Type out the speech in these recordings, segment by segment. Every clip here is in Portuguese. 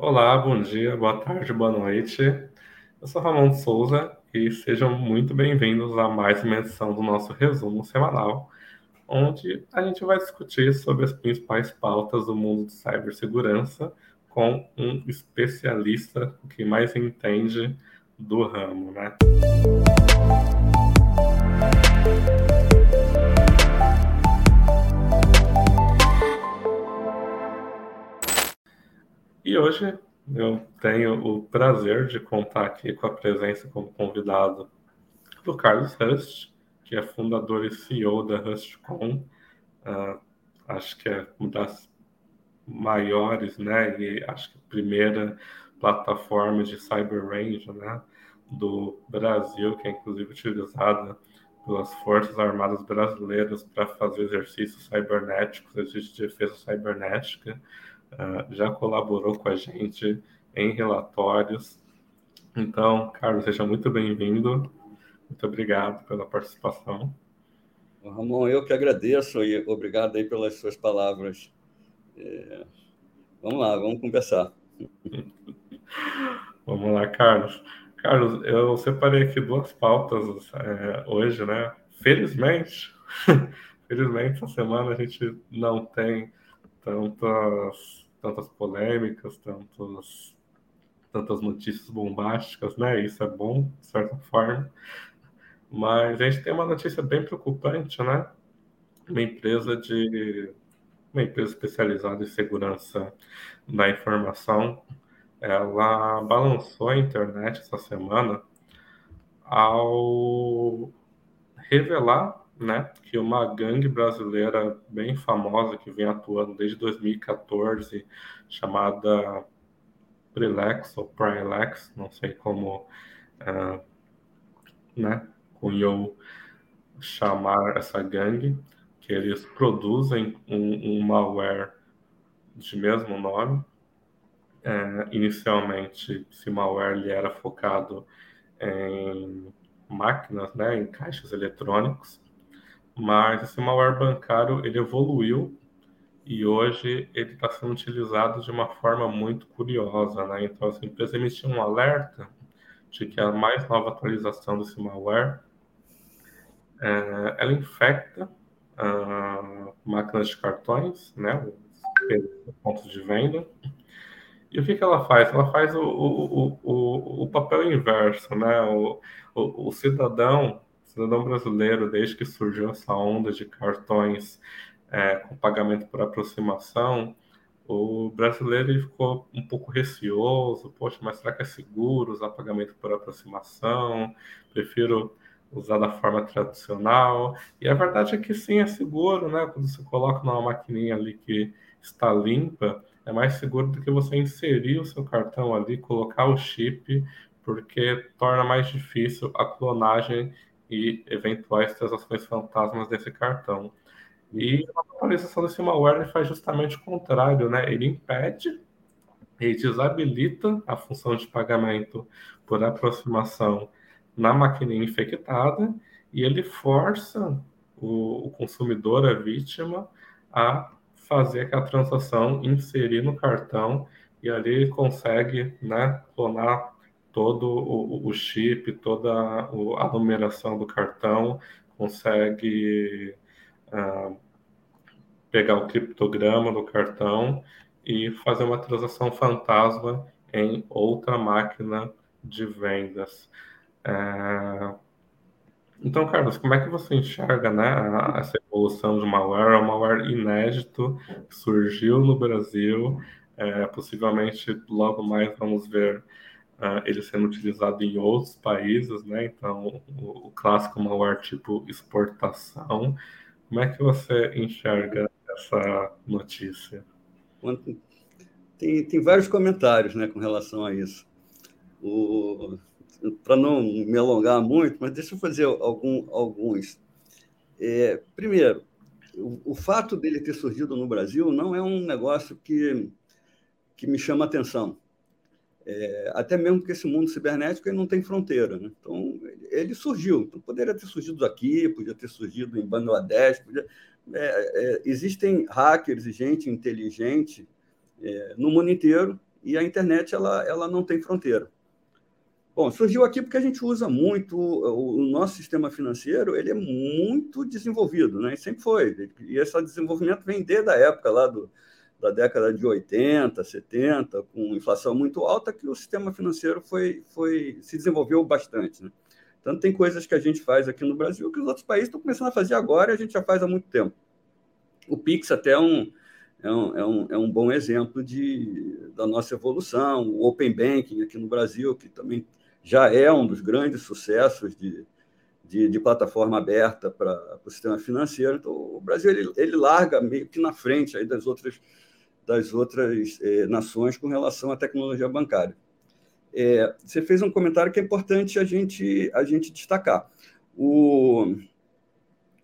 Olá, bom dia, boa tarde, boa noite. Eu sou Ramon Souza e sejam muito bem-vindos a mais uma edição do nosso resumo semanal, onde a gente vai discutir sobre as principais pautas do mundo de cibersegurança com um especialista que mais entende do ramo, né? E hoje eu tenho o prazer de contar aqui com a presença como convidado do Carlos Rust, que é fundador e CEO da RustCon. Uh, acho que é uma das maiores, né, e acho que a primeira plataforma de cyber range, né, do Brasil, que é inclusive utilizada pelas Forças Armadas Brasileiras para fazer exercícios cibernéticos, exercícios de defesa cibernética uh, já colaborou com a gente em relatórios. Então, Carlos, seja muito bem-vindo. Muito obrigado pela participação. Ramon, eu que agradeço e obrigado aí pelas suas palavras. É... Vamos lá, vamos conversar. vamos lá, Carlos. Carlos, eu separei aqui duas pautas é, hoje, né? Felizmente, felizmente, essa semana a gente não tem tantas, tantas polêmicas, tantos, tantas notícias bombásticas, né? Isso é bom, de certa forma. Mas a gente tem uma notícia bem preocupante, né? Uma empresa de uma empresa especializada em segurança da informação, ela balançou a internet essa semana ao revelar né, que uma gangue brasileira bem famosa que vem atuando desde 2014, chamada Prilex ou Prilex, não sei como uh, né, cunhou chamar essa gangue, que eles produzem um, um malware de mesmo nome. É, inicialmente, esse malware ele era focado em máquinas, né, em caixas eletrônicos, mas esse malware bancário ele evoluiu e hoje ele está sendo utilizado de uma forma muito curiosa, né? Então, essa empresa emitiu um alerta de que a mais nova atualização desse malware é, ela infecta uh, máquinas de cartões, né? Os pontos de venda. E o que, que ela faz? Ela faz o, o, o, o papel inverso, né? O, o, o cidadão cidadão brasileiro, desde que surgiu essa onda de cartões é, com pagamento por aproximação, o brasileiro ficou um pouco receoso, poxa, mas será que é seguro usar pagamento por aproximação? Prefiro usar da forma tradicional. E a verdade é que sim, é seguro, né? Quando você coloca numa maquininha ali que está limpa, é mais seguro do que você inserir o seu cartão ali, colocar o chip, porque torna mais difícil a clonagem e eventuais transações fantasmas desse cartão. E a atualização desse malware faz justamente o contrário, né? Ele impede e desabilita a função de pagamento por aproximação na maquininha infectada e ele força o, o consumidor, a vítima, a fazer aquela transação, inserir no cartão e ali ele consegue né, clonar todo o, o chip, toda a numeração do cartão, consegue uh, pegar o criptograma do cartão e fazer uma transação fantasma em outra máquina de vendas. É... Então, Carlos, como é que você enxerga né, essa evolução de malware? É um malware inédito que surgiu no Brasil. É, possivelmente, logo mais vamos ver uh, ele sendo utilizado em outros países, né? Então, o, o clássico malware tipo exportação. Como é que você enxerga essa notícia? Tem, tem vários comentários né, com relação a isso. Para não me alongar muito, mas deixa eu fazer algum, alguns. É, primeiro, o, o, fato dele ter surgido no Brasil não é um negócio que, que me chama atenção. É, até mesmo porque esse mundo cibernético ele não tem fronteira. Né? Então, ele surgiu. Então, poderia ter surgido aqui, podia ter surgido em Bangladesh. Podia... É, é, existem hackers e gente inteligente é, no mundo inteiro e a internet ela, ela não tem fronteira. Bom, surgiu aqui porque a gente usa muito o nosso sistema financeiro, ele é muito desenvolvido, né? E sempre foi. E esse desenvolvimento vem desde a época lá do, da década de 80, 70, com inflação muito alta, que o sistema financeiro foi, foi se desenvolveu bastante, né? Tanto tem coisas que a gente faz aqui no Brasil que os outros países estão começando a fazer agora e a gente já faz há muito tempo. O Pix até é um, é um, é um, é um bom exemplo de, da nossa evolução. O Open Banking aqui no Brasil, que também já é um dos grandes sucessos de, de, de plataforma aberta para o sistema financeiro. Então, o Brasil ele, ele larga meio que na frente aí das outras, das outras eh, nações com relação à tecnologia bancária. É, você fez um comentário que é importante a gente, a gente destacar. O,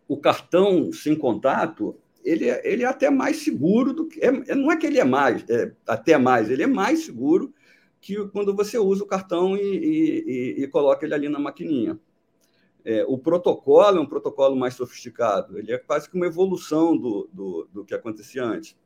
o cartão sem contato ele é, ele é até mais seguro do que. É, não é que ele é mais, é, até mais, ele é mais seguro que quando você usa o cartão e, e, e, e coloca ele ali na maquininha. É, o protocolo é um protocolo mais sofisticado, ele é quase que uma evolução do, do, do que acontecia antes.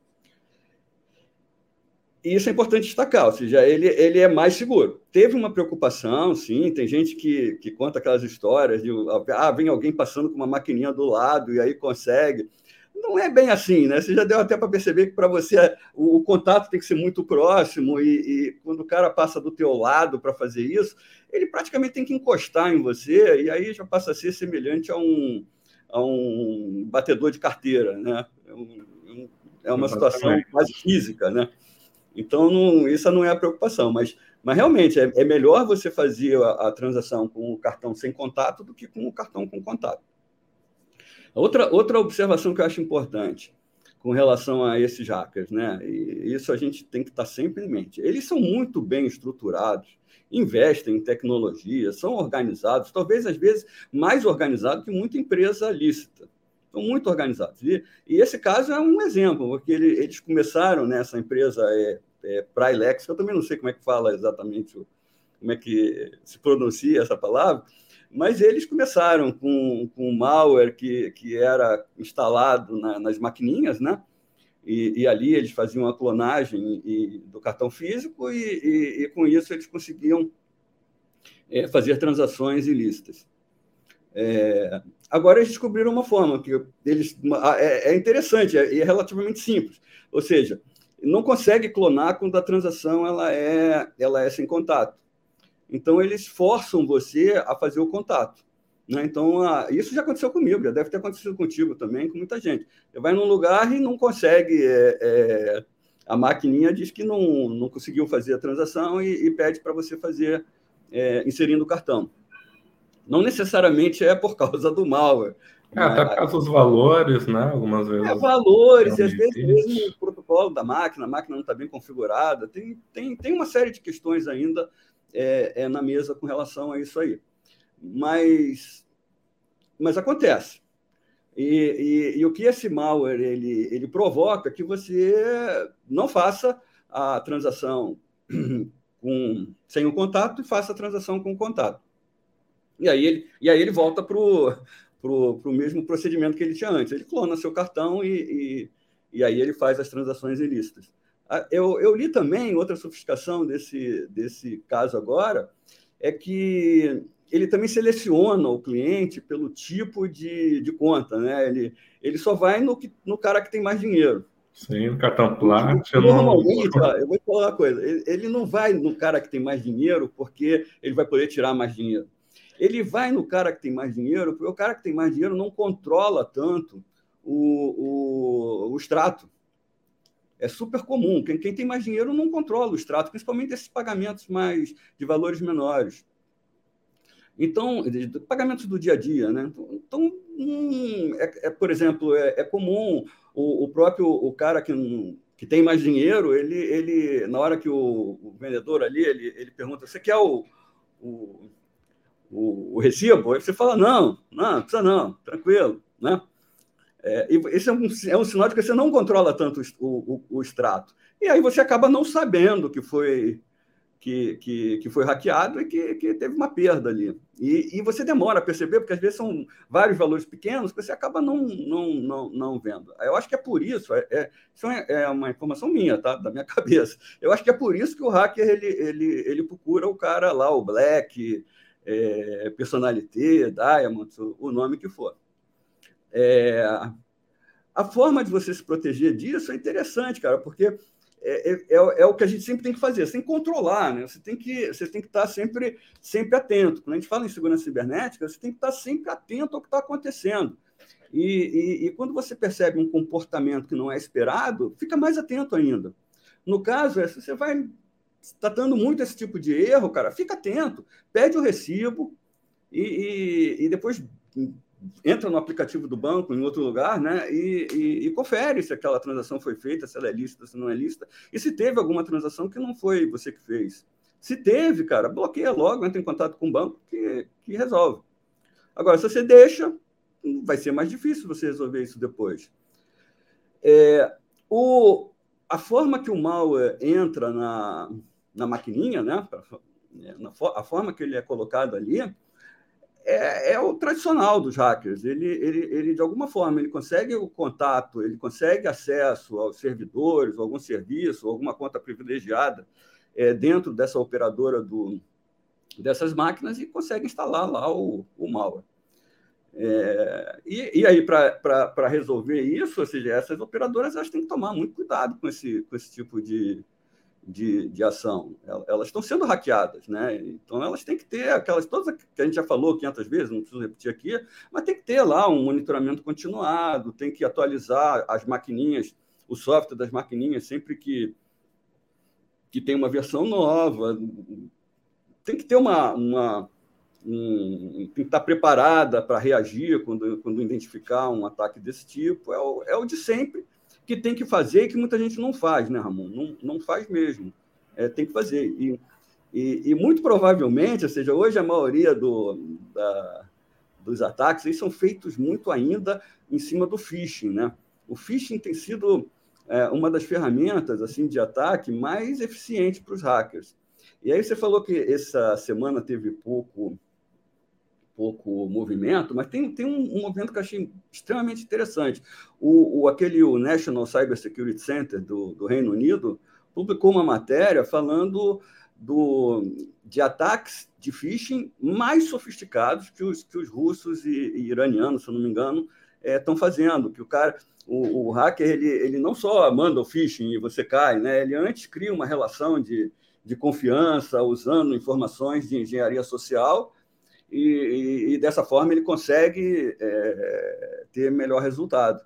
E isso é importante destacar, ou seja, ele, ele é mais seguro. Teve uma preocupação, sim, tem gente que, que conta aquelas histórias de ah, vem alguém passando com uma maquininha do lado e aí consegue. Não é bem assim, né? Você já deu até para perceber que para você o, o, contato tem que ser muito próximo e, e quando o cara passa do teu lado para fazer isso, ele praticamente tem que encostar em você e aí já passa a ser semelhante a um, a um batedor de carteira, né? É, um, é uma situação quase física, né? Então, não, isso não é a preocupação, mas, mas realmente é, é melhor você fazer a, a, transação com o cartão sem contato do que com o cartão com contato. Outra, outra observação que eu acho importante com relação a esses hackers, né? E isso a gente tem que estar sempre em mente. Eles são muito bem estruturados, investem em tecnologia, são organizados, talvez às vezes mais organizados que muita empresa lícita. São muito organizados. E, e esse caso é um exemplo, porque ele, eles começaram nessa empresa é, é, Prilex, eu também não sei como é que fala exatamente, como é que se pronuncia essa palavra, mas eles começaram com, com malware que, que era instalado na, nas maquininhas, né? E, e, ali eles faziam a clonagem e, do cartão físico e, e, e, com isso eles conseguiam é, fazer transações ilícitas. É, agora eles descobriram uma forma que eles é, é interessante é, e é relativamente simples, ou seja, não consegue clonar quando a transação ela é, ela é sem contato. Então, eles forçam você a fazer o contato. Né? Então, isso já aconteceu comigo, já deve ter acontecido contigo também, com muita gente. Você vai num lugar e não consegue. É, é, a maquininha diz que não, não conseguiu fazer a transação e, e pede para você fazer é, inserindo o cartão. Não necessariamente é por causa do malware. É, até por causa dos valores, né? Algumas vezes. É, valores, e às vezes mesmo o protocolo da máquina, a máquina não está bem configurada. Tem, tem, tem uma série de questões ainda é, é, na mesa com relação a isso aí. Mas, mas acontece. E, e, e, o que esse malware ele, ele provoca é que você não faça a transação com, sem o contato e faça a transação com o contato. E aí ele, e aí ele volta para o mesmo procedimento que ele tinha antes. Ele clona seu cartão e, e, e aí ele faz as transações ilícitas. Eu, eu li também outra sofisticação desse, desse caso agora, é que ele também seleciona o cliente pelo tipo de, de conta, né? Ele, ele só vai no, que, no cara que tem mais dinheiro. Sim, cartão Platinum. Normalmente, ó, eu vou te falar uma coisa, ele, ele não vai no cara que tem mais dinheiro porque ele vai poder tirar mais dinheiro. Ele vai no cara que tem mais dinheiro porque o cara que tem mais dinheiro não controla tanto o, o, o extrato é super comum. Quem, quem tem mais dinheiro não controla o extrato, principalmente esses pagamentos mais de valores menores. Então, pagamentos do dia a dia, né? Então, hum, é, é, por exemplo, é, é comum o, o, próprio o cara que, que tem mais dinheiro, ele, ele na hora que o, o vendedor ali ele, ele pergunta: você quer o, o, o, o recibo? Aí você fala: não, não, precisa não, tranquilo, né? É, esse é um, é um sinal de que você não controla tanto o, o, o, extrato. E aí você acaba não sabendo que foi que, que, que foi hackeado e que, que teve uma perda ali. E, e você demora a perceber, porque às vezes são vários valores pequenos que você acaba não, não, não, não vendo. Eu acho que é por isso, é, é, isso é, é uma informação minha, tá? da minha cabeça. Eu acho que é por isso que o hacker ele, ele, ele procura o cara lá, o Black, é, Personalité, Diamond, o nome que for. É, a forma de você se proteger disso é interessante, cara, porque é, é, é, é, o que a gente sempre tem que fazer, você tem que controlar, né? você, tem que, você tem que estar sempre, sempre atento. Quando a gente fala em segurança cibernética, você tem que estar sempre atento ao que está acontecendo. E, e, e, quando você percebe um comportamento que não é esperado, fica mais atento ainda. No caso, é, se você vai está dando muito esse tipo de erro, cara, fica atento, pede o recibo e, e depois entra no aplicativo do banco em outro lugar, né? E, e, e, confere se aquela transação foi feita, se ela é lícita, se não é lícita, e se teve alguma transação que não foi você que fez. Se teve, cara, bloqueia logo, entra em contato com o banco que, que resolve. Agora, se você deixa, vai ser mais difícil você resolver isso depois. É, o, a forma que o malware entra na, na maquininha, né? a forma que ele é colocado ali, é, é, o tradicional dos hackers. Ele, ele, ele, de alguma forma, ele consegue o contato, ele consegue acesso aos servidores, algum serviço, alguma conta privilegiada é, dentro dessa operadora do, dessas máquinas e consegue instalar lá o, o malware. É, e, e, aí, para resolver isso, ou seja, essas operadoras elas têm que tomar muito cuidado com esse, com esse tipo de, de, de ação. Elas estão sendo hackeadas, né? Então elas têm que ter aquelas todas que a gente já falou 500 vezes, não preciso repetir aqui, mas tem que ter lá um monitoramento continuado, tem que atualizar as maquininhas, o software das maquininhas sempre que que tem uma versão nova, tem que ter uma, uma um, tem que estar preparada para reagir quando, quando identificar um ataque desse tipo. É o, é o de sempre que tem que fazer e que muita gente não faz, né, Ramon? Não, não faz mesmo. É, tem que fazer. E, e, e, muito provavelmente, ou seja, hoje a maioria do, da, dos ataques eles são feitos muito ainda em cima do phishing, né? O phishing tem sido é, uma das ferramentas assim de ataque mais eficiente para os hackers. E aí você falou que essa semana teve pouco pouco movimento, mas tem, tem um, um movimento que eu achei extremamente interessante. O, o, aquele o National Cyber Security Center do, do Reino Unido publicou uma matéria falando do, de ataques de phishing mais sofisticados que os, que os russos e, e iranianos, se não me engano, estão é, fazendo. Que o cara, o, o, hacker, ele, ele não só manda o phishing e você cai, né? ele antes cria uma relação de, de confiança usando informações de engenharia social e, e, dessa forma ele consegue é, ter melhor resultado.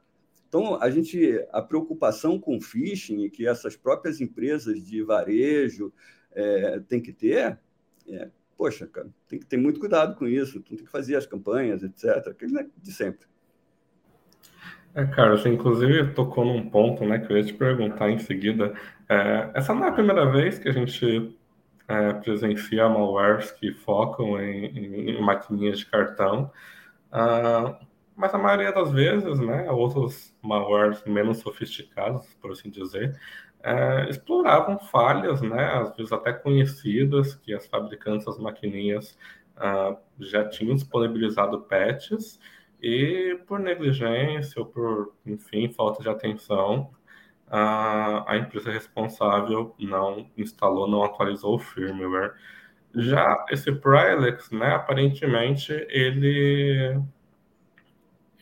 Então, a gente, a preocupação com phishing que essas próprias empresas de varejo é, têm que ter, é, poxa, cara, tem que ter muito cuidado com isso, tem que fazer as campanhas, etc., aquilo é de sempre. É, cara, você inclusive tocou num ponto, né, que eu ia te perguntar em seguida. É, essa não é a primeira vez que a gente é, presencia malwares que focam em, em, em maquininhas de cartão, uh, mas a maioria das vezes, né, outros malwares menos sofisticados, por assim dizer, é, exploravam falhas, né, às vezes até conhecidas, que as fabricantes das maquininhas uh, já tinham disponibilizado patches, e por negligência ou por, enfim, falta de atenção, a, a empresa responsável não instalou, não atualizou o firmware. Já esse Prelex, né, aparentemente, ele,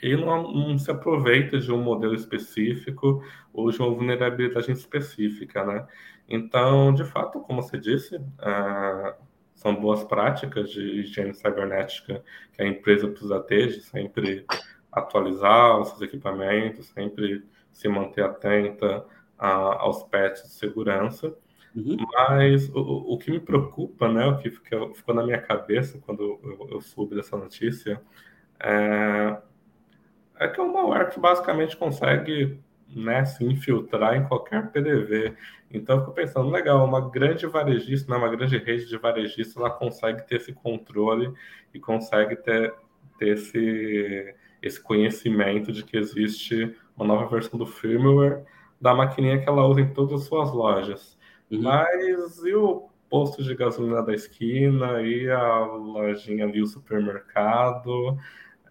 ele não, não, se aproveita de um modelo específico ou de uma vulnerabilidade específica, né? Então, de fato, como você disse, uh, são boas práticas de higiene cibernética que a empresa precisa ter, de sempre atualizar os seus equipamentos, sempre se manter atenta a, aos patches de segurança. Uhum. Mas o, o que me preocupa, né, o que ficou, ficou na minha cabeça quando eu, eu soube dessa notícia, é, é que é um malware que basicamente consegue né, se infiltrar em qualquer PDV. Então, eu fico pensando, legal, uma grande varejista, né, uma grande rede de varejistas, ela consegue ter esse controle e consegue ter, ter esse, esse conhecimento de que existe uma nova versão do firmware da maquininha que ela usa em todas as suas lojas. Uhum. Mas e o posto de gasolina da esquina e a lojinha ali, o supermercado.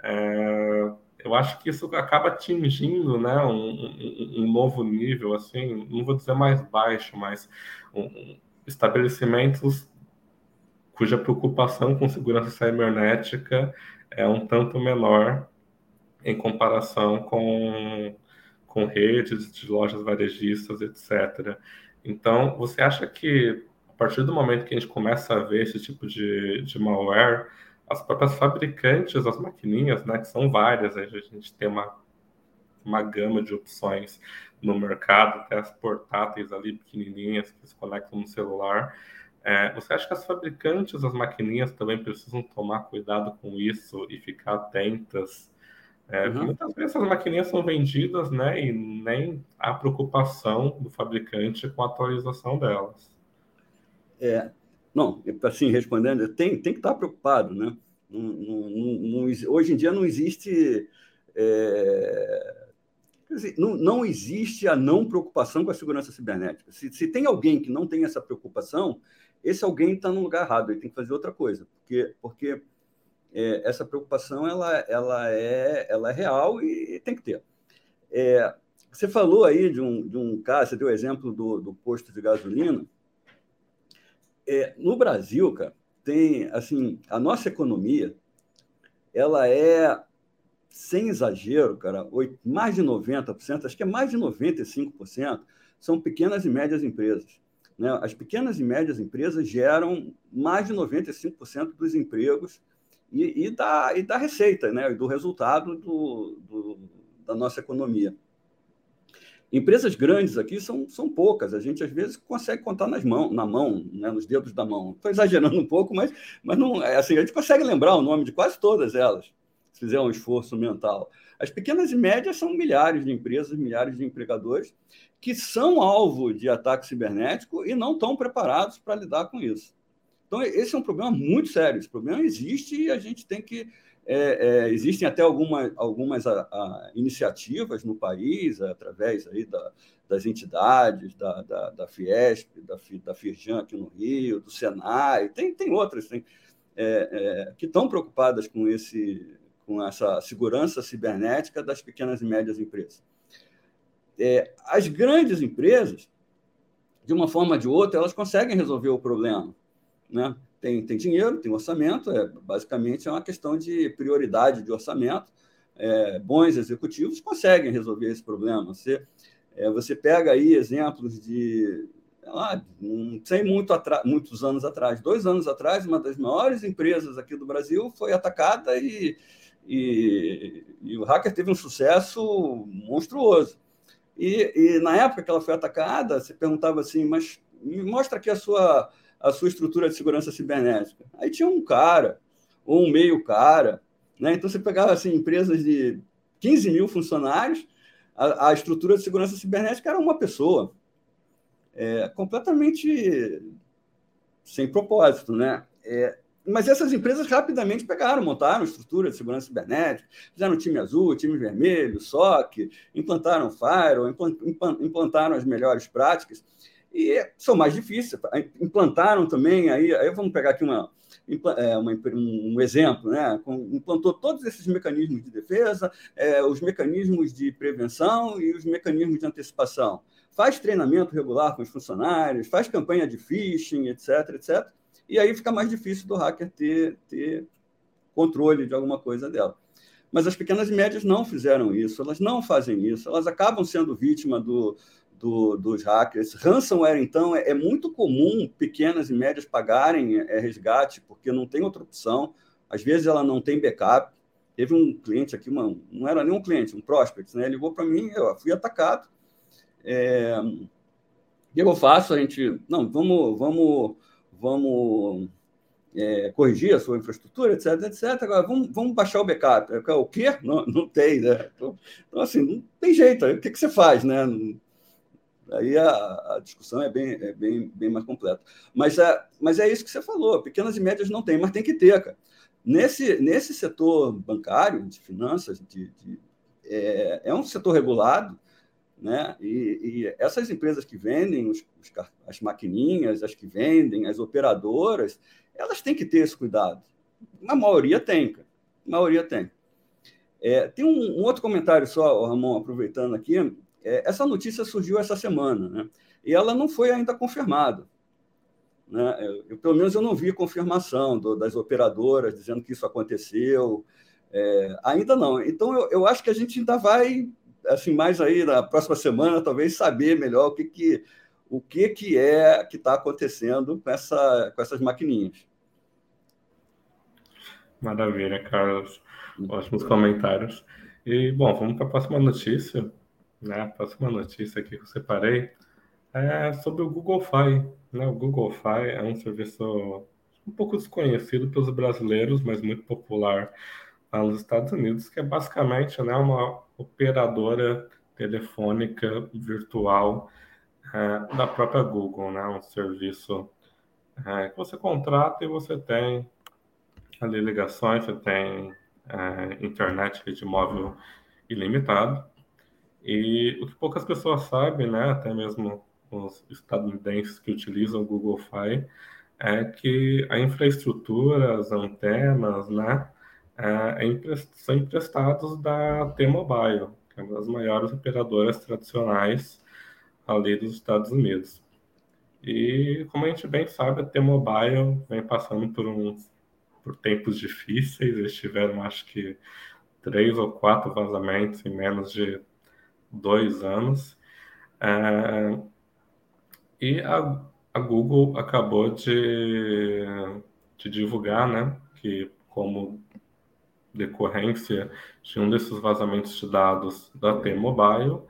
É, eu acho que isso acaba atingindo né, um, um, um, novo nível, assim, não vou dizer mais baixo, mas um, estabelecimentos cuja preocupação com segurança cibernética é um tanto menor em comparação com, com redes de lojas varejistas, etc. Então, você acha que a partir do momento que a gente começa a ver esse tipo de, de malware, as próprias fabricantes das maquininhas, né, que são várias, a gente tem uma, uma gama de opções no mercado, até as portáteis ali pequenininhas que se conectam no celular. É, você acha que as fabricantes das maquininhas também precisam tomar cuidado com isso e ficar atentas? É, uhum. Muitas vezes as maquininhas são vendidas, né, e nem há preocupação do fabricante com a atualização delas. É, não, assim, respondendo, tem, tem que estar preocupado, né? Não, não, não, hoje em dia não existe. É, não, não existe a não preocupação com a segurança cibernética. Se, se tem alguém que não tem essa preocupação, esse alguém está no lugar errado, ele tem que fazer outra coisa, porque, porque é, essa preocupação ela, ela, é, ela é real e, tem que ter. É, você falou aí de um, de um caso, você deu o exemplo do, do posto de gasolina. É, no Brasil, cara, tem assim, a nossa economia, ela é sem exagero, cara, mais de 90%, acho que é mais de 95%, são pequenas e médias empresas. Né? As pequenas e médias empresas geram mais de 95% dos empregos e, e, da, e da receita, né? do resultado do, do, da nossa economia. Empresas grandes aqui são, são poucas, a gente às vezes consegue contar nas mão, na mão, né, nos dedos da mão. Estou exagerando um pouco, mas, mas não, é assim, a gente consegue lembrar o nome de quase todas elas, se fizer um esforço mental. As pequenas e médias são milhares de empresas, milhares de empregadores que são alvo de ataque cibernético e não estão preparados para lidar com isso. Então, esse é um problema muito sério. Esse problema existe e a gente tem que é, é, existem até alguma, algumas a, a, iniciativas no país, através aí da, das entidades, da, da, da Fiesp, da, da Firjan aqui no Rio, do Senai, tem, tem outras tem, é, é, que estão preocupadas com, esse, com essa segurança cibernética das pequenas e médias empresas. É, as grandes empresas, de uma forma ou de outra, elas conseguem resolver o problema. Né? tem, tem dinheiro, tem orçamento, é, basicamente é uma questão de prioridade de orçamento. É, bons executivos conseguem resolver esse problema. Você, é, você pega aí exemplos de, lá, não sei muito muitos anos atrás, dois anos atrás, uma das maiores empresas aqui do Brasil foi atacada e, e, e o hacker teve um sucesso monstruoso. E, e, na época que ela foi atacada, você perguntava assim, mas me mostra aqui a sua a sua estrutura de segurança cibernética. Aí tinha um cara, ou um meio cara, né? Então você pegava assim, empresas de 15 mil funcionários, a, a estrutura de segurança cibernética era uma pessoa. É, completamente sem propósito, né? É, mas essas empresas rapidamente pegaram, montaram estrutura de segurança cibernética, fizeram time azul, time vermelho, SOC, implantaram Firewall, implantaram as melhores práticas e são mais difíceis. Implantaram também, aí, aí vamos pegar aqui uma, é, uma, um exemplo, né? implantou todos esses mecanismos de defesa, é, os mecanismos de prevenção e os mecanismos de antecipação. Faz treinamento regular com os funcionários, faz campanha de phishing, etc, etc. E aí fica mais difícil do hacker ter, ter controle de alguma coisa dela. Mas as pequenas e médias não fizeram isso, elas não fazem isso, elas acabam sendo vítima do, do, dos hackers. Ransomware, então, é, é, muito comum pequenas e médias pagarem é, resgate, porque não tem outra opção. Às vezes ela não tem backup. Teve um cliente aqui, uma, não era nem um cliente, um prospect, né? Ligou para mim, eu fui atacado. É, o que eu faço? A gente, não, vamos, vamos, vamos é, corrigir a sua infraestrutura, etc, etc. Agora, vamos, vamos baixar o backup. O quê? Não, não tem, né? Então, então assim, não tem jeito. O que, que você faz, né? Aí a, a, discussão é bem, é bem, bem mais completa. Mas é, mas é isso que você falou: pequenas e médias não tem, mas tem que ter, cara. Nesse, nesse setor bancário, de finanças, de, de é, é, um setor regulado, Né? E, e essas empresas que vendem os, os, as maquininhas, as que vendem, as operadoras, elas têm que ter esse cuidado. A maioria tem, cara. A maioria tem. É, tem um, um, outro comentário só, Ramon, aproveitando aqui. É, essa notícia surgiu essa semana, né? e ela não foi ainda confirmada. Né? Eu, pelo menos eu não vi confirmação do, das operadoras dizendo que isso aconteceu. É, ainda não. Então, eu, eu acho que a gente ainda vai, assim, mais aí na próxima semana, talvez saber melhor o que, que, o que, que é que está acontecendo com, essa, com essas maquininhas. Maravilha, Carlos. Ótimos comentários. E, bom, vamos para a próxima notícia. Né? A próxima notícia aqui que eu separei é sobre o Google Fi. Né? O Google Fi é um serviço um pouco desconhecido pelos brasileiros, mas muito popular lá nos Estados Unidos, que é basicamente né, uma operadora telefônica virtual é, da própria Google, né? um serviço é, que você contrata e você tem ali ligações, você tem é, internet de móvel ilimitado. E o que poucas pessoas sabem, né, até mesmo os estadunidenses que utilizam o Google Fi, é que a infraestrutura, as antenas, né, é, é são emprestados da T-Mobile, que é uma das maiores operadoras tradicionais ali dos Estados Unidos. E como a gente bem sabe, a T-Mobile vem passando por uns por tempos difíceis. Eles tiveram, acho que, três ou quatro vazamentos em menos de dois anos. É, e a, a Google acabou de, de divulgar né, que, como decorrência de um desses vazamentos de dados da T-Mobile,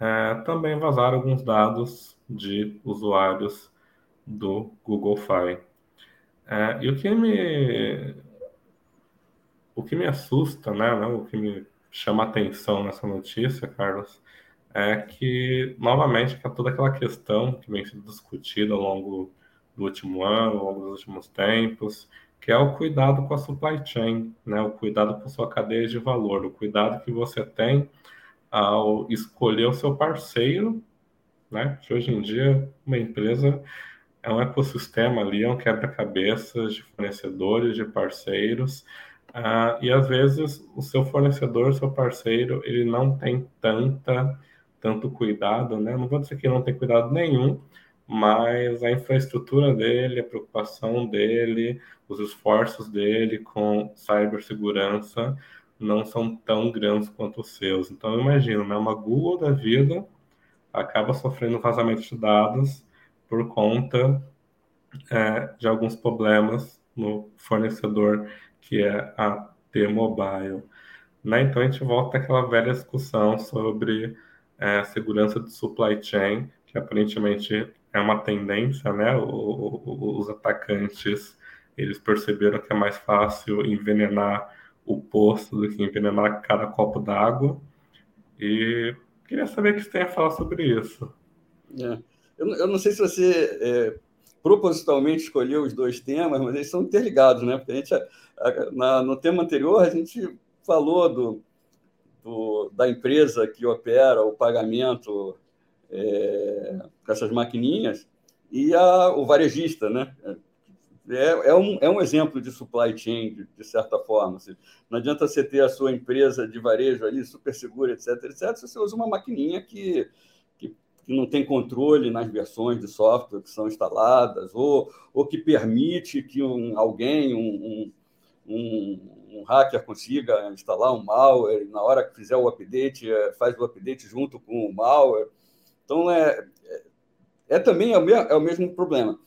é, também vazaram alguns dados de usuários do Google Fi. É, e o que me o que me assusta, né, né, o que me chama atenção nessa notícia, Carlos, é que novamente que toda aquela questão que vem sendo discutida ao longo do último ano, ao longo dos últimos tempos, que é o cuidado com a supply chain, né, o cuidado com a sua cadeia de valor, o cuidado que você tem ao escolher o seu parceiro, né? Que hoje em dia uma empresa é um ecossistema ali, é um quebra-cabeças de fornecedores, de parceiros, uh, e às vezes o seu fornecedor, seu parceiro, ele não tem tanta, tanto cuidado, né? Não vou dizer que não tem cuidado nenhum, mas a infraestrutura dele, a preocupação dele, os esforços dele com cibersegurança não são tão grandes quanto os seus. Então, eu imagino, né? Uma Google da vida acaba sofrendo vazamento de dados por conta é, de alguns problemas no fornecedor que é a T-Mobile. Né? Então a gente volta àquela velha discussão sobre é, segurança de supply chain, que aparentemente é uma tendência, né? O, o, os atacantes eles perceberam que é mais fácil envenenar o poço do que envenenar cada copo d'água. E queria saber o que você tem a falar sobre isso. É. Eu, eu não sei se você é, propositalmente escolheu os dois temas, mas eles são interligados, né? Porque a gente, na, no tema anterior, a gente falou do, do, da empresa que opera o pagamento é, com essas maquininhas e a, o varejista, né? É, é, um, é um exemplo de supply chain, de, de certa forma. Assim, não adianta você ter a sua empresa de varejo ali, super segura, etc, etc, se você usa uma maquininha que que não tem controle nas versões de software que são instaladas, ou, ou que permite que um, alguém, um, um, um, hacker, consiga instalar um malware, na hora que fizer o update, é, faz o update junto com o malware. Então, é, é, é também é o, mesmo, é o mesmo problema.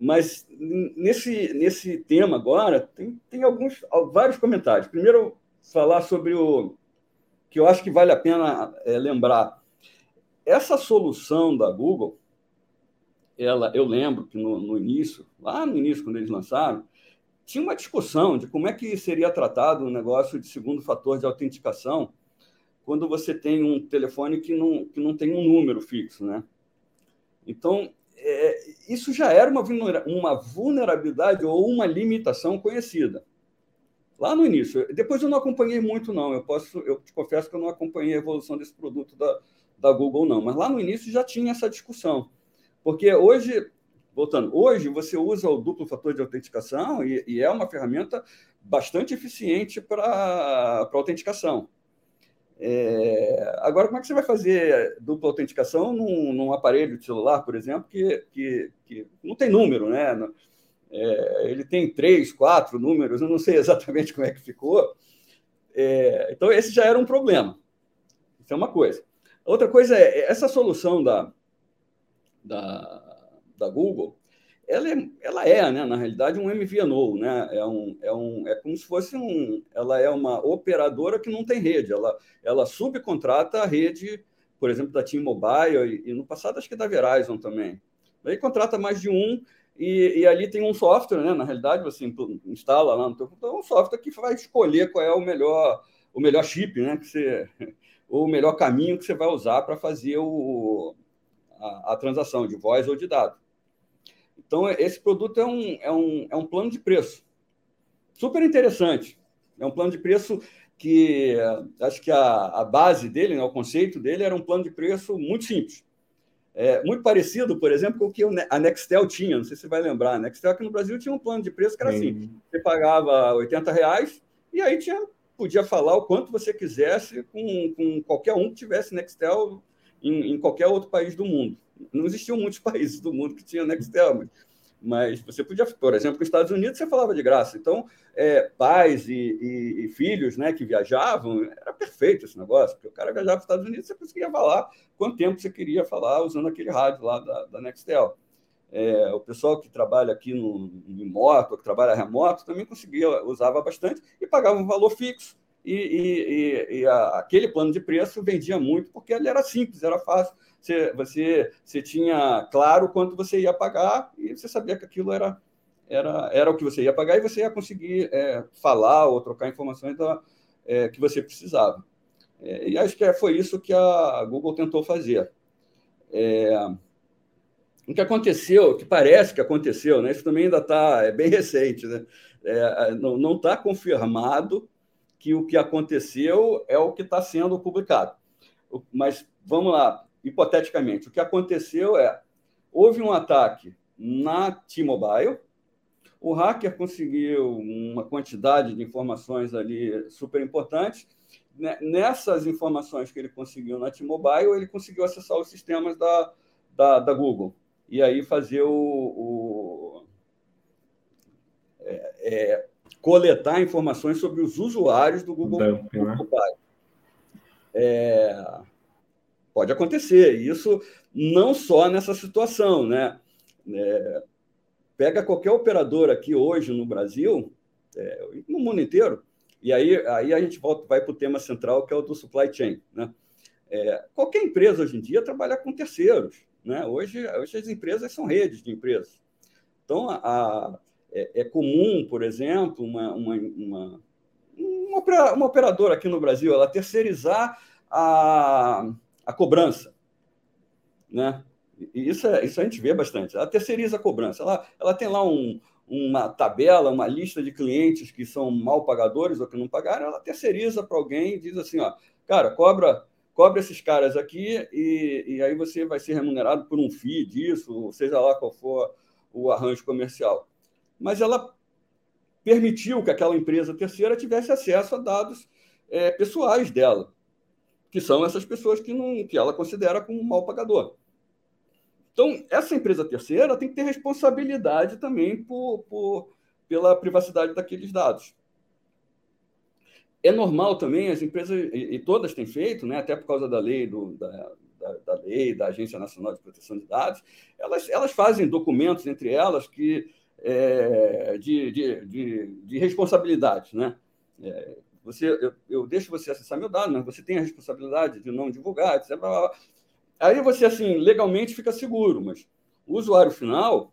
Mas nesse, nesse tema agora, tem, tem alguns, vários comentários. Primeiro, falar sobre o que eu acho que vale a pena é, lembrar essa solução da Google, ela, eu lembro que no, no, início, lá no início, quando eles lançaram, tinha uma discussão de como é que seria tratado o um negócio de segundo fator de autenticação quando você tem um telefone que não, que não tem um número fixo, né? Então, é, isso já era uma, uma vulnerabilidade ou uma limitação conhecida lá no início. Depois eu não acompanhei muito, não. Eu posso, eu te confesso que eu não acompanhei a evolução desse produto da, da Google, não. Mas lá no início já tinha essa discussão. Porque hoje, voltando, hoje você usa o duplo fator de autenticação e, e é uma ferramenta bastante eficiente para autenticação. É, agora, como é que você vai fazer dupla autenticação num, num aparelho de celular, por exemplo, que, que, que não tem número, né? É, ele tem três, quatro números, eu não sei exatamente como é que ficou. É, então, esse já era um problema. Isso é uma coisa. Outra coisa é, essa solução da, da, da Google, ela é, ela é né, na realidade, um MVNO, né? É, um, é, um, é como se fosse um. Ela é uma operadora que não tem rede, ela, ela subcontrata a rede, por exemplo, da T-Mobile e, e, no passado acho que da Verizon também. Aí contrata mais de um e, e, ali tem um software, né? Na realidade, você instala lá no teu computador um software que vai escolher qual é o melhor, o melhor chip, né? Que você, o melhor caminho que você vai usar para fazer o, a, a transação de voz ou de dado. Então, esse produto é um, é um, é um plano de preço super interessante. É um plano de preço que acho que a, a base dele, né, o conceito dele, era um plano de preço muito simples. É, muito parecido, por exemplo, com o que a Nextel tinha. Não sei se você vai lembrar. A Nextel aqui no Brasil tinha um plano de preço que era assim: Sim. assim: você pagava 80 reais e aí tinha, podia falar o quanto você quisesse com, com qualquer um que tivesse Nextel em, em qualquer outro país do mundo não existiam muitos países do mundo que tinham Nextel, mas, mas você podia, por exemplo, nos Estados Unidos você falava de graça. Então, é, pais e, e, e, filhos né, que viajavam, era perfeito esse negócio, porque o cara viajava para os Estados Unidos, você conseguia falar quanto tempo você queria falar usando aquele rádio lá da, da Nextel. É, o pessoal que trabalha aqui no, no moto, que trabalha remoto, também conseguia, usava bastante e pagava um valor fixo. E, e, e a, aquele plano de preço vendia muito porque ele era simples, era fácil você, você, você tinha claro quanto você ia pagar e você sabia que aquilo era, era, era o que você ia pagar e você ia conseguir é, falar ou trocar informações da, é, que você precisava. É, e acho que foi isso que a Google tentou fazer. É, o que aconteceu, que parece que aconteceu, né? isso também ainda está é bem recente, né? É, não está confirmado que o que aconteceu é o que está sendo publicado. Mas vamos lá, hipoteticamente, o que aconteceu é houve um ataque na T-Mobile, o hacker conseguiu uma quantidade de informações ali super importantes. Né, nessas informações que ele conseguiu na T-Mobile, ele conseguiu acessar os sistemas da, da, da Google e aí fazer o, o é, é, coletar informações sobre os usuários do Google, Dump, né? Mobile. É, Pode acontecer, isso não só nessa situação, né? É, pega qualquer operador aqui hoje no Brasil, é, no mundo inteiro, e aí, aí a gente volta, vai para o tema central, que é o do supply chain. Né? É, qualquer empresa hoje em dia trabalha com terceiros. Né? Hoje, hoje as empresas são redes de empresas. Então, a, é, é, comum, por exemplo, uma, uma, uma, uma, operadora aqui no Brasil ela terceirizar a, a cobrança. Né? E isso, é, isso a gente vê bastante. Ela terceiriza a cobrança. Ela, ela tem lá um, uma tabela, uma lista de clientes que são mal pagadores ou que não pagaram, ela terceiriza para alguém e diz assim, ó, cara, cobra, cobra esses caras aqui e, e aí você vai ser remunerado por um FII disso, seja lá qual for o arranjo comercial. Mas ela permitiu que aquela empresa terceira tivesse acesso a dados é, pessoais dela que são essas pessoas que, não, que ela considera como um mal pagador. Então, essa empresa terceira tem que ter responsabilidade também por, por, pela privacidade daqueles dados. É normal também, as empresas, e, todas têm feito, né, até por causa da lei, do, da, da, da, lei, da Agência Nacional de Proteção de Dados, elas, elas fazem documentos entre elas que, é, de, de, de, de responsabilidade, né? É, você, eu, eu deixo você acessar meu dado, mas você tem a responsabilidade de não divulgar, etc. Aí você, assim, legalmente fica seguro, mas o usuário final,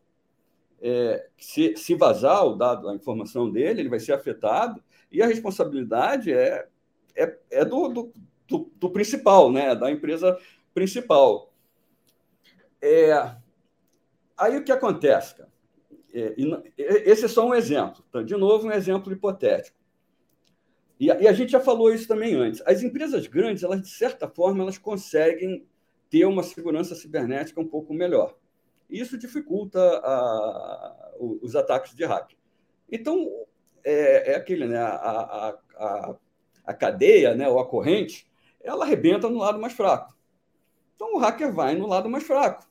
é, se, se vazar o dado, a informação dele, ele vai ser afetado, e a responsabilidade é, é, é do, do, do, do principal, né? da empresa principal. É, aí o que acontece? É, esse é só um exemplo. Então, de novo, um exemplo hipotético. E a, e a, gente já falou isso também antes. As empresas grandes, elas de certa forma, elas conseguem ter uma segurança cibernética um pouco melhor. Isso dificulta a, os ataques de hack. Então, é, é aquele, né? A, a, a, a cadeia, né? ou a corrente, ela arrebenta no lado mais fraco. Então, o hacker vai no lado mais fraco.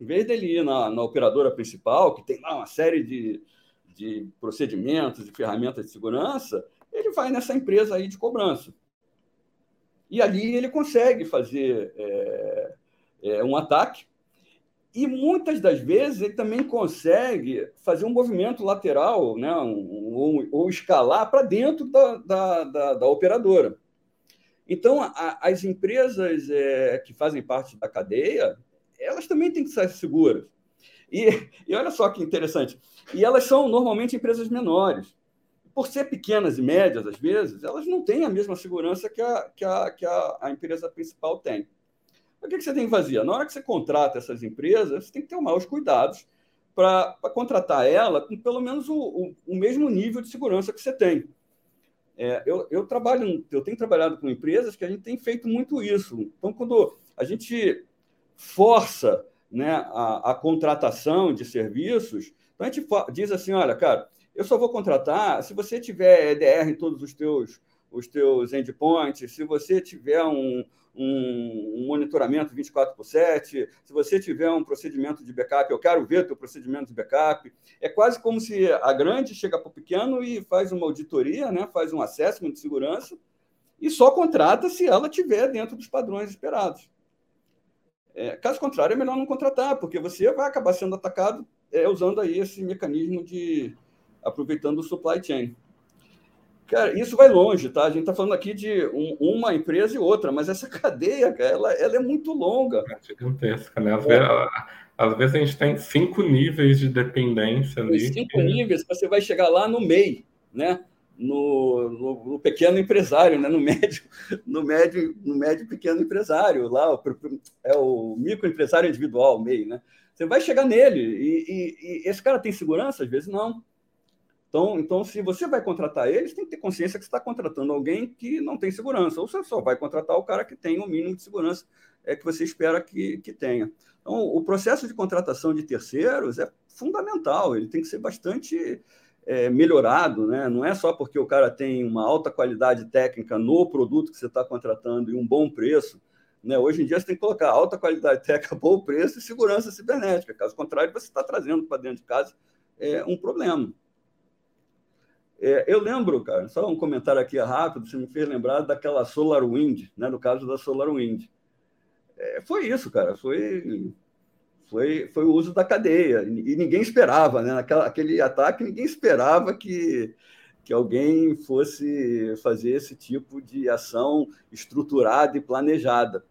Em vez dele ir na, na operadora principal, que tem lá uma série de, de procedimentos e ferramentas de segurança, ele vai nessa empresa aí de cobrança. E ali ele consegue fazer é, é, um ataque e muitas das vezes ele também consegue fazer um movimento lateral, né, um, ou, ou escalar para dentro da, da, da, da, operadora. Então, a, as empresas é, que fazem parte da cadeia, elas também têm que ser seguras. E, e olha só que interessante, e elas são normalmente empresas menores. Por ser pequenas e médias, às vezes, elas não têm a mesma segurança que a, que a, que a, a empresa principal tem. O que você tem que fazer? Na hora que você contrata essas empresas, você tem que ter maiores cuidados para contratar ela com pelo menos o, o, o, mesmo nível de segurança que você tem. É, eu, eu, trabalho, eu tenho trabalhado com empresas que a gente tem feito muito isso. Então, quando a gente força né, a, a contratação de serviços, então a gente diz assim, olha, cara, eu só vou contratar se você tiver EDR em todos os teus os teus endpoints, se você tiver um, um, um, monitoramento 24 por 7, se você tiver um procedimento de backup, eu quero ver teu procedimento de backup. É quase como se a grande chega para o pequeno e faz uma auditoria, né? faz um assessment de segurança e só contrata se ela tiver dentro dos padrões esperados. É, caso contrário, é melhor não contratar, porque você vai acabar sendo atacado é, usando aí esse mecanismo de aproveitando o supply chain. Cara, isso vai longe, tá? A gente está falando aqui de um, uma empresa e outra, mas essa cadeia, cara, ela, ela é muito longa. É gigantesca, né? Às, é. vezes, às, vezes, a gente tem cinco níveis de dependência ali. Cinco que... níveis, você vai chegar lá no MEI, né? No, no, no, pequeno empresário, né? no médio, no médio, no médio pequeno empresário, lá é o microempresário individual, MEI, né? Você vai chegar nele e, e, e esse cara tem segurança? Às vezes não. Então, então, se você vai contratar eles, tem que ter consciência que você está contratando alguém que não tem segurança, ou você só vai contratar o cara que tem o mínimo de segurança é, que você espera que, que tenha. Então, o processo de contratação de terceiros é fundamental, ele tem que ser bastante é, melhorado, né? não é só porque o cara tem uma alta qualidade técnica no produto que você está contratando e um bom preço. Né? Hoje em dia você tem que colocar alta qualidade técnica, bom preço e segurança cibernética. Caso contrário, você está trazendo para dentro de casa é, um problema. É, eu lembro, cara, só um comentário aqui rápido, você me fez lembrar daquela SolarWind, né, no caso da SolarWind. É, foi isso, cara, foi, foi, foi o uso da cadeia, e ninguém esperava, né, naquela, aquele ataque, ninguém esperava que, que alguém fosse fazer esse tipo de ação estruturada e planejada.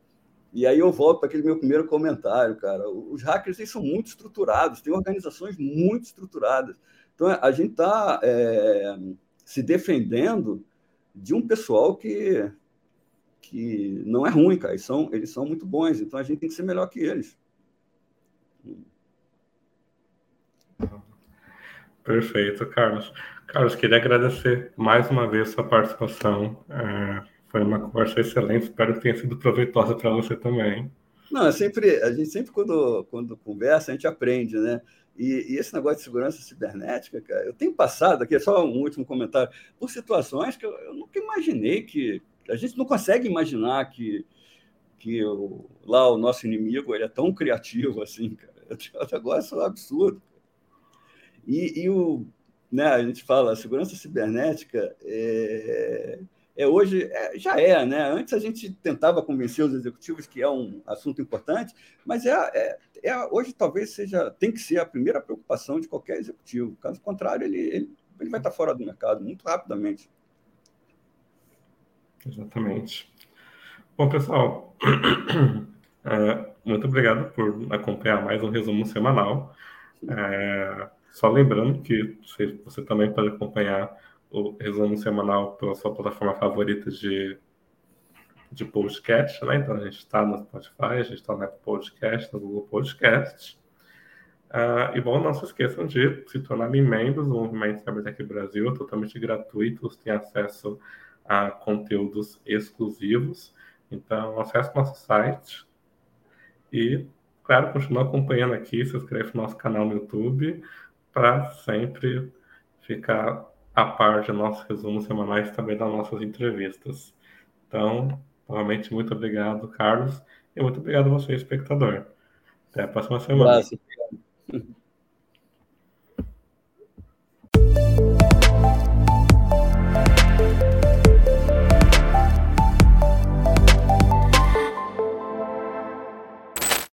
E aí eu volto para aquele meu primeiro comentário, cara. Os hackers eles são muito estruturados, têm organizações muito estruturadas. Então, a gente está é, se defendendo de um pessoal que, que não é ruim, cara. Eles são, eles são muito bons, então a gente tem que ser melhor que eles. Perfeito, Carlos. Carlos, queria agradecer mais uma vez sua participação. É, foi uma conversa excelente, espero que tenha sido proveitosa para você também. Não, é sempre, a gente sempre quando, quando conversa, a gente aprende, né? E, e, esse negócio de segurança cibernética, cara, eu tenho passado aqui, é só um último comentário, por situações que eu, eu nunca imaginei que. A gente não consegue imaginar que, que lá o nosso inimigo ele é tão criativo assim, cara. É um negócio absurdo. E, e o, né, a gente fala, a segurança cibernética é, é hoje é, já é, né? Antes a gente tentava convencer os executivos que é um assunto importante, mas é, é, é, hoje talvez seja tem que ser a primeira preocupação de qualquer executivo. Caso contrário, ele, ele, ele vai estar fora do mercado muito rapidamente. Exatamente. Bom, pessoal, é, muito obrigado por acompanhar mais um resumo semanal. É, só lembrando que você, você também pode acompanhar o resumo semanal pela sua plataforma favorita de, de podcast, né? Então a gente está no Spotify, a gente está no Apple Podcast, no Google Podcast. Uh, e bom, não se esqueçam de se tornarem membros do Movimento Cybertech Brasil, é totalmente gratuito, você tem acesso a conteúdos exclusivos. Então, acesse nosso site E, claro, continua acompanhando aqui, se inscreve no nosso canal no YouTube para sempre ficar a par de nossos resumos semanais também das nossas entrevistas. Então, novamente, muito obrigado, Carlos, e muito obrigado a você, espectador. Até a próxima semana.